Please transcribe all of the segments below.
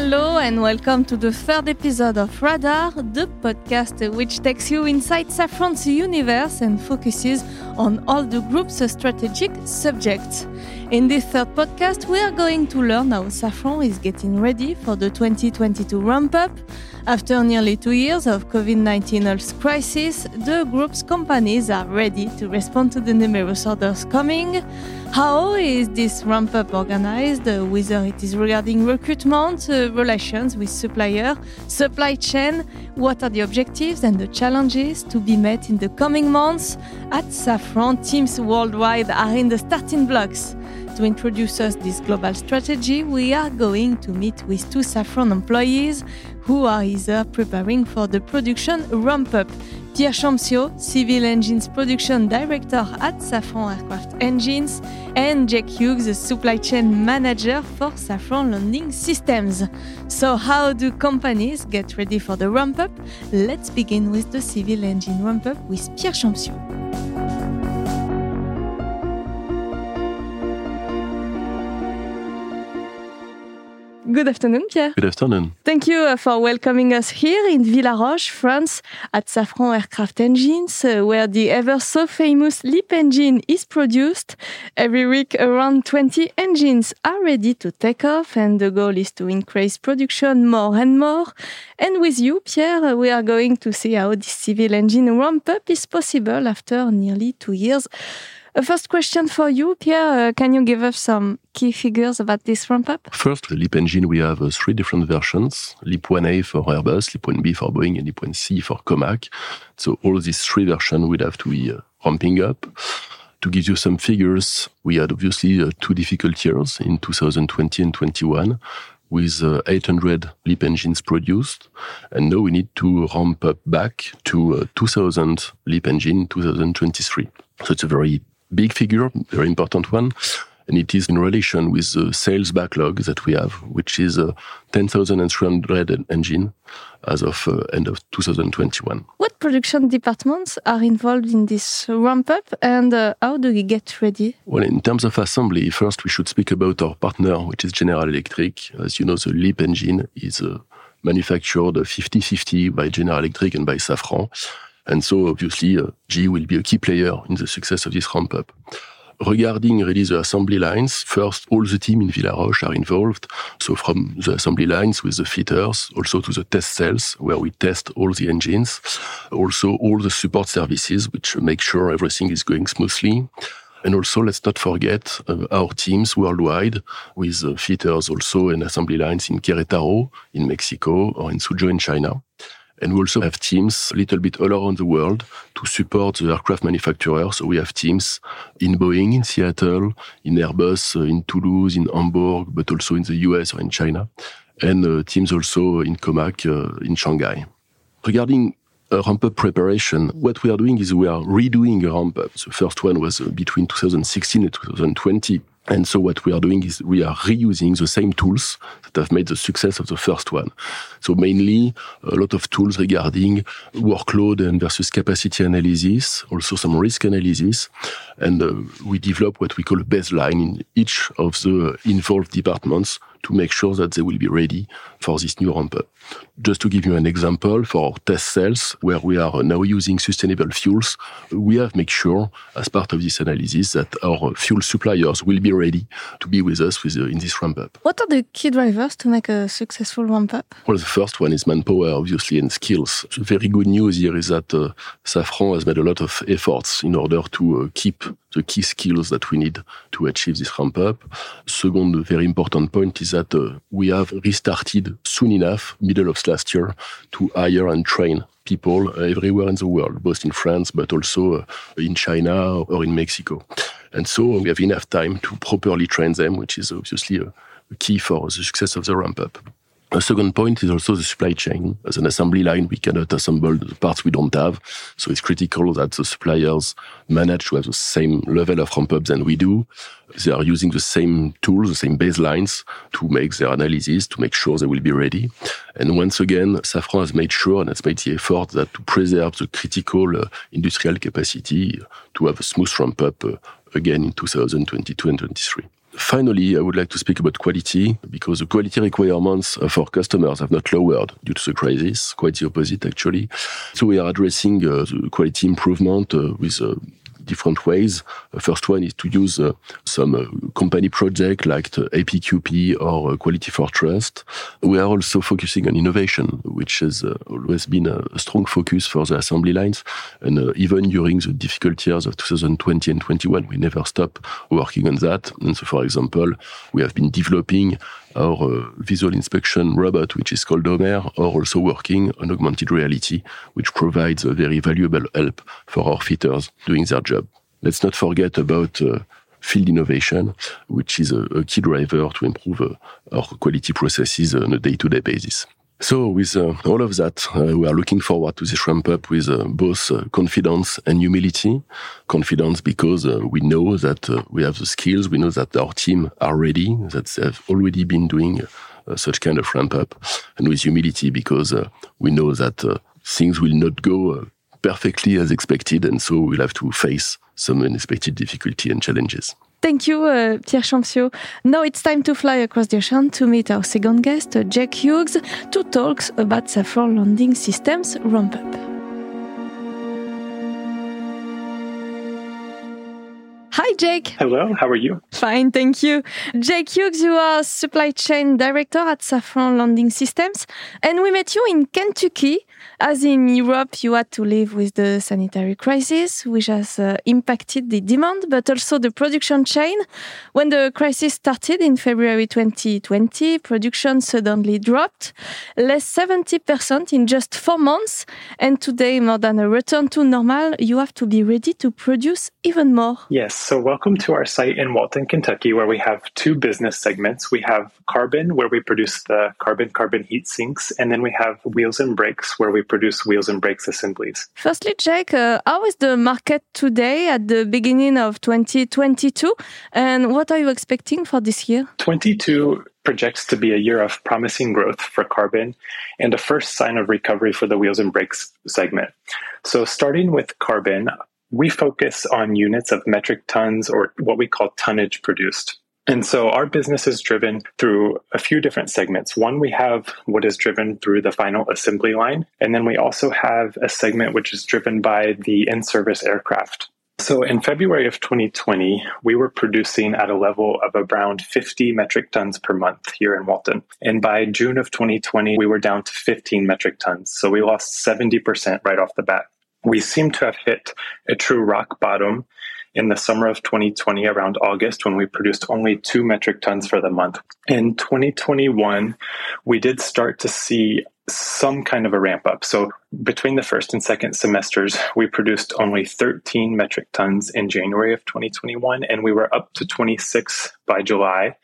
Hello and welcome to the third episode of Radar, the podcast which takes you inside Safran's universe and focuses on all the group's strategic subjects. In this third podcast, we are going to learn how Safran is getting ready for the 2022 ramp up. After nearly two years of COVID 19 health crisis, the group's companies are ready to respond to the numerous orders coming. How is this ramp up organized, whether it is regarding recruitment, uh, relations with supplier, supply chain? What are the objectives and the challenges to be met in the coming months? At Safran, teams worldwide are in the starting blocks. To introduce us this global strategy, we are going to meet with two Safran employees who are either preparing for the production ramp up. Pierre Champtiaux, Civil Engines Production Director at Safran Aircraft Engines, and Jack Hughes, the Supply Chain Manager for Safran Landing Systems. So, how do companies get ready for the ramp up? Let's begin with the civil engine ramp up with Pierre Champtiaux. Good afternoon, Pierre. Good afternoon. Thank you uh, for welcoming us here in Villaroche, France, at Safran Aircraft Engines, uh, where the ever so famous LEAP engine is produced. Every week, around 20 engines are ready to take off, and the goal is to increase production more and more. And with you, Pierre, we are going to see how this civil engine ramp up is possible after nearly two years. A first question for you, Pierre. Uh, can you give us some key figures about this ramp up? First, the LEAP engine, we have uh, three different versions LEAP 1A for Airbus, LEAP 1B for Boeing, and LEAP 1C for Comac. So, all these three versions will have to be uh, ramping up. To give you some figures, we had obviously uh, two difficult years in 2020 and 21 with uh, 800 LEAP engines produced. And now we need to ramp up back to uh, 2000 LEAP engine in 2023. So it's a very big figure, very important one. And it is in relation with the sales backlog that we have, which is a 10,300 engine as of uh, end of 2021. What production departments are involved in this ramp up and uh, how do we get ready? Well, in terms of assembly, first we should speak about our partner, which is General Electric. As you know, the LEAP engine is uh, manufactured 50-50 by General Electric and by Safran. And so obviously, uh, will be a key player in the success of this ramp up. Regarding really the assembly lines, first, all the team in Villaroche are involved. So from the assembly lines with the fitters, also to the test cells where we test all the engines, also all the support services, which make sure everything is going smoothly. And also, let's not forget uh, our teams worldwide with uh, fitters also and assembly lines in Querétaro, in Mexico, or in Suzhou in China. And we also have teams a little bit all around the world to support the aircraft manufacturers. So we have teams in Boeing, in Seattle, in Airbus, uh, in Toulouse, in Hamburg, but also in the US or in China. And uh, teams also in Comac, uh, in Shanghai. Regarding a ramp up preparation, what we are doing is we are redoing a ramp up. The first one was uh, between 2016 and 2020 and so what we are doing is we are reusing the same tools that have made the success of the first one. So mainly a lot of tools regarding workload and versus capacity analysis, also some risk analysis. And uh, we develop what we call a baseline in each of the involved departments to make sure that they will be ready for this new ramp up. Just to give you an example, for our test cells, where we are now using sustainable fuels, we have made sure, as part of this analysis, that our fuel suppliers will be ready to be with us with, uh, in this ramp up. What are the key drivers to make a successful ramp up? Well, the first one is manpower, obviously, and skills. The very good news here is that uh, Safran has made a lot of efforts in order to uh, keep the key skills that we need to achieve this ramp up. Second, very important point is that uh, we have restarted soon enough, middle of last year, to hire and train people everywhere in the world, both in France, but also uh, in China or in Mexico. And so we have enough time to properly train them, which is obviously a, a key for the success of the ramp up. A second point is also the supply chain. As an assembly line, we cannot assemble the parts we don't have. So it's critical that the suppliers manage to have the same level of ramp up than we do. They are using the same tools, the same baselines to make their analysis, to make sure they will be ready. And once again, Safran has made sure and has made the effort that to preserve the critical uh, industrial capacity to have a smooth ramp up uh, again in 2022 and 2023. Finally, I would like to speak about quality because the quality requirements of our customers have not lowered due to the crisis, quite the opposite actually. So we are addressing uh, the quality improvement uh, with uh, different ways. The first one is to use uh, some uh, company project like the APQP or uh, Quality for Trust. We are also focusing on innovation, which has always been a, strong focus for the assembly lines. And even during the difficult years of 2020 and 21, we never stop working on that. And so, for example, we have been developing our uh, visual inspection robot, which is called Homer, are also working on augmented reality, which provides a very valuable help for our fitters doing their job. Let's not forget about uh, field innovation, which is a, a, key driver to improve uh, our quality processes on a day-to-day basis. So, with uh, all of that, uh, we are looking forward to this ramp up with uh, both uh, confidence and humility. Confidence because uh, we know that uh, we have the skills, we know that our team are ready, that they have already been doing such kind of ramp up, and with humility because we know that things will not go perfectly as expected, and so we'll have to face some unexpected difficulty and challenges. Thank you, uh, Pierre Champtiaux. Now it's time to fly across the ocean to meet our second guest, Jack Hughes, to talk about Safran Landing Systems ramp up. Hi, Jake. Hello, how are you? Fine, thank you. Jake Hughes, you are Supply Chain Director at Safran Landing Systems, and we met you in Kentucky as in Europe, you had to live with the sanitary crisis, which has uh, impacted the demand, but also the production chain. When the crisis started in February 2020, production suddenly dropped, less 70% in just four months. And today, more than a return to normal, you have to be ready to produce even more. Yes. So, welcome to our site in Walton, Kentucky, where we have two business segments. We have carbon, where we produce the carbon carbon heat sinks, and then we have wheels and brakes, where we produce wheels and brakes assemblies. Firstly, Jake, uh, how is the market today at the beginning of 2022? And what are you expecting for this year? 22 projects to be a year of promising growth for carbon and a first sign of recovery for the wheels and brakes segment. So, starting with carbon, we focus on units of metric tons or what we call tonnage produced. And so our business is driven through a few different segments. One, we have what is driven through the final assembly line. And then we also have a segment which is driven by the in service aircraft. So in February of 2020, we were producing at a level of around 50 metric tons per month here in Walton. And by June of 2020, we were down to 15 metric tons. So we lost 70% right off the bat. We seem to have hit a true rock bottom in the summer of 2020, around August, when we produced only two metric tons for the month. In 2021, we did start to see some kind of a ramp up. So between the first and second semesters, we produced only 13 metric tons in January of 2021, and we were up to 26 by July.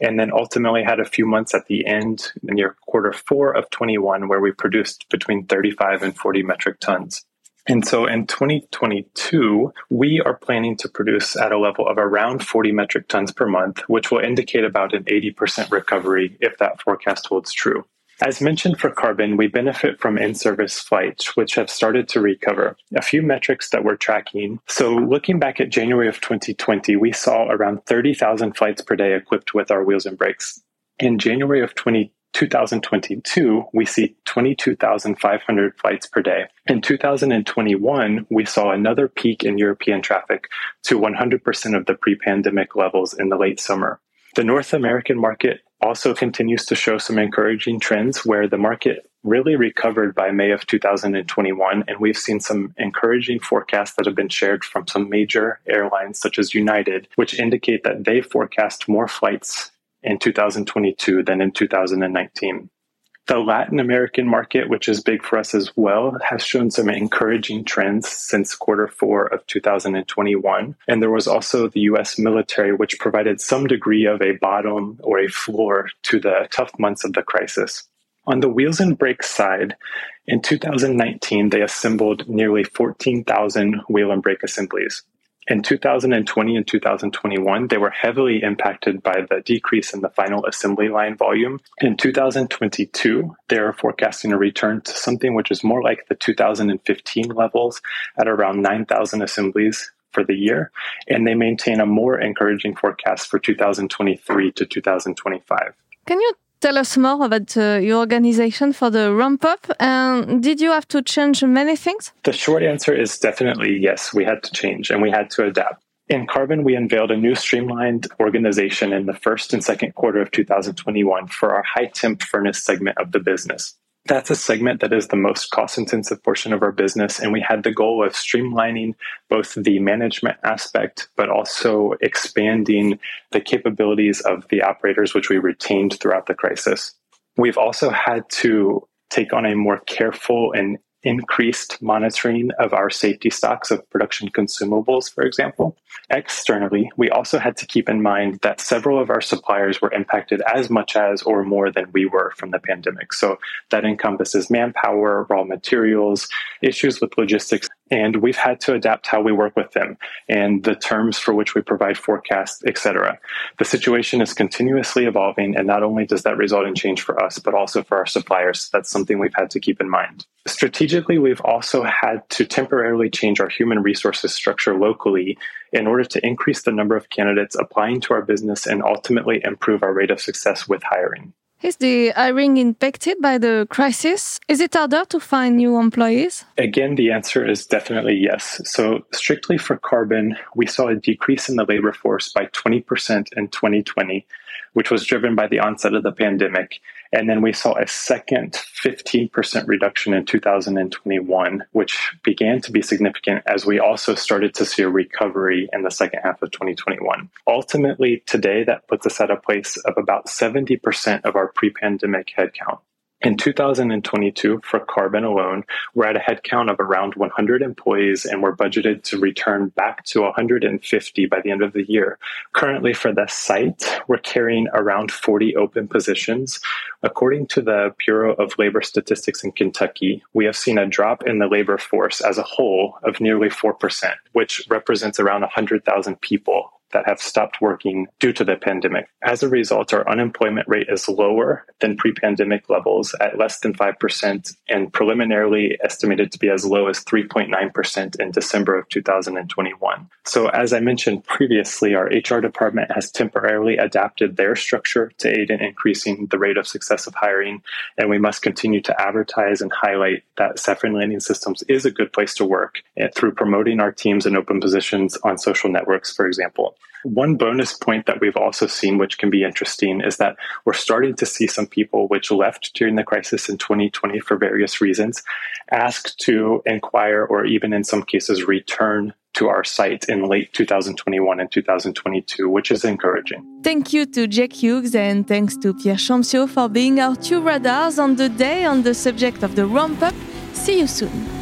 And then ultimately had a few months at the end, near quarter four of 21, where we produced between 35 and 40 metric tons. And so in 2022, we are planning to produce at a level of around 40 metric tons per month, which will indicate about an 80% recovery if that forecast holds true. As mentioned for carbon, we benefit from in service flights, which have started to recover. A few metrics that we're tracking. So, looking back at January of 2020, we saw around 30,000 flights per day equipped with our wheels and brakes. In January of 2022, 2022, we see 22,500 flights per day. In 2021, we saw another peak in European traffic to 100% of the pre pandemic levels in the late summer. The North American market also continues to show some encouraging trends where the market really recovered by May of 2021. And we've seen some encouraging forecasts that have been shared from some major airlines, such as United, which indicate that they forecast more flights in 2022 than in 2019. The Latin American market, which is big for us as well, has shown some encouraging trends since quarter four of 2021. And there was also the US military, which provided some degree of a bottom or a floor to the tough months of the crisis. On the wheels and brakes side, in 2019, they assembled nearly 14,000 wheel and brake assemblies. In 2020 and 2021, they were heavily impacted by the decrease in the final assembly line volume. In 2022, they are forecasting a return to something which is more like the 2015 levels at around 9,000 assemblies for the year, and they maintain a more encouraging forecast for 2023 to 2025. Can you tell us more about uh, your organization for the ramp up? And did you have to change many things? The short answer is definitely yes, we had to change and we had to adapt. In Carbon, we unveiled a new streamlined organization in the first and second quarter of 2021 for our high temp furnace segment of the business. That's a segment that is the most cost intensive portion of our business. And we had the goal of streamlining both the management aspect, but also expanding the capabilities of the operators, which we retained throughout the crisis. We've also had to take on a more careful and increased monitoring of our safety stocks of production consumables, for example. Externally, we also had to keep in mind that several of our suppliers were impacted as much as or more than we were from the pandemic. So that encompasses manpower, raw materials, issues with logistics, and we've had to adapt how we work with them and the terms for which we provide forecasts, etc. The situation is continuously evolving, and not only does that result in change for us, but also for our suppliers. That's something we've had to keep in mind. Strategically, we've also had to temporarily change our human resources structure locally in order to increase the number of candidates applying to our business and ultimately improve our rate of success with hiring. Is the hiring impacted by the crisis? Is it harder to find new employees? Again, the answer is definitely yes. So, strictly for carbon, we saw a decrease in the labor force by 20% in 2020 which was driven by the onset of the pandemic. And then we saw a second 15% reduction in 2021, which began to be significant as we also started to see a recovery in the second half of 2021. Ultimately, today, that puts us at a place of about 70% of our pre pandemic headcount. In 2022, for Carbon alone, we're at a headcount of around 100 employees and we're budgeted to return back to 150 by the end of the year. Currently, for the site, we're carrying around 40 open positions. According to the Bureau of Labor Statistics in Kentucky, we have seen a drop in the labor force as a whole of nearly 4%, which represents around 100,000 people that have stopped working due to the pandemic. As a result, our unemployment rate is lower than pre pandemic levels at less than 5% and preliminarily estimated to be as low as 3.9% in December of 2021. So, as I mentioned previously, our HR department has temporarily adapted their structure to aid in increasing the rate of success of hiring, and we must continue to advertise and highlight that Safran Landing Systems is a good place to work eh, through promoting our teams and open positions on social networks, for example. One bonus point that we've also seen, which can be interesting, is that we're starting to see some people which left during the crisis in 2020 for various reasons ask to inquire or even in some cases return to our site in late 2021 and 2022, which is encouraging. Thank you to Jack Hughes and thanks to Pierre Champtiaux for being our two radars on the day on the subject of the ramp up. See you soon.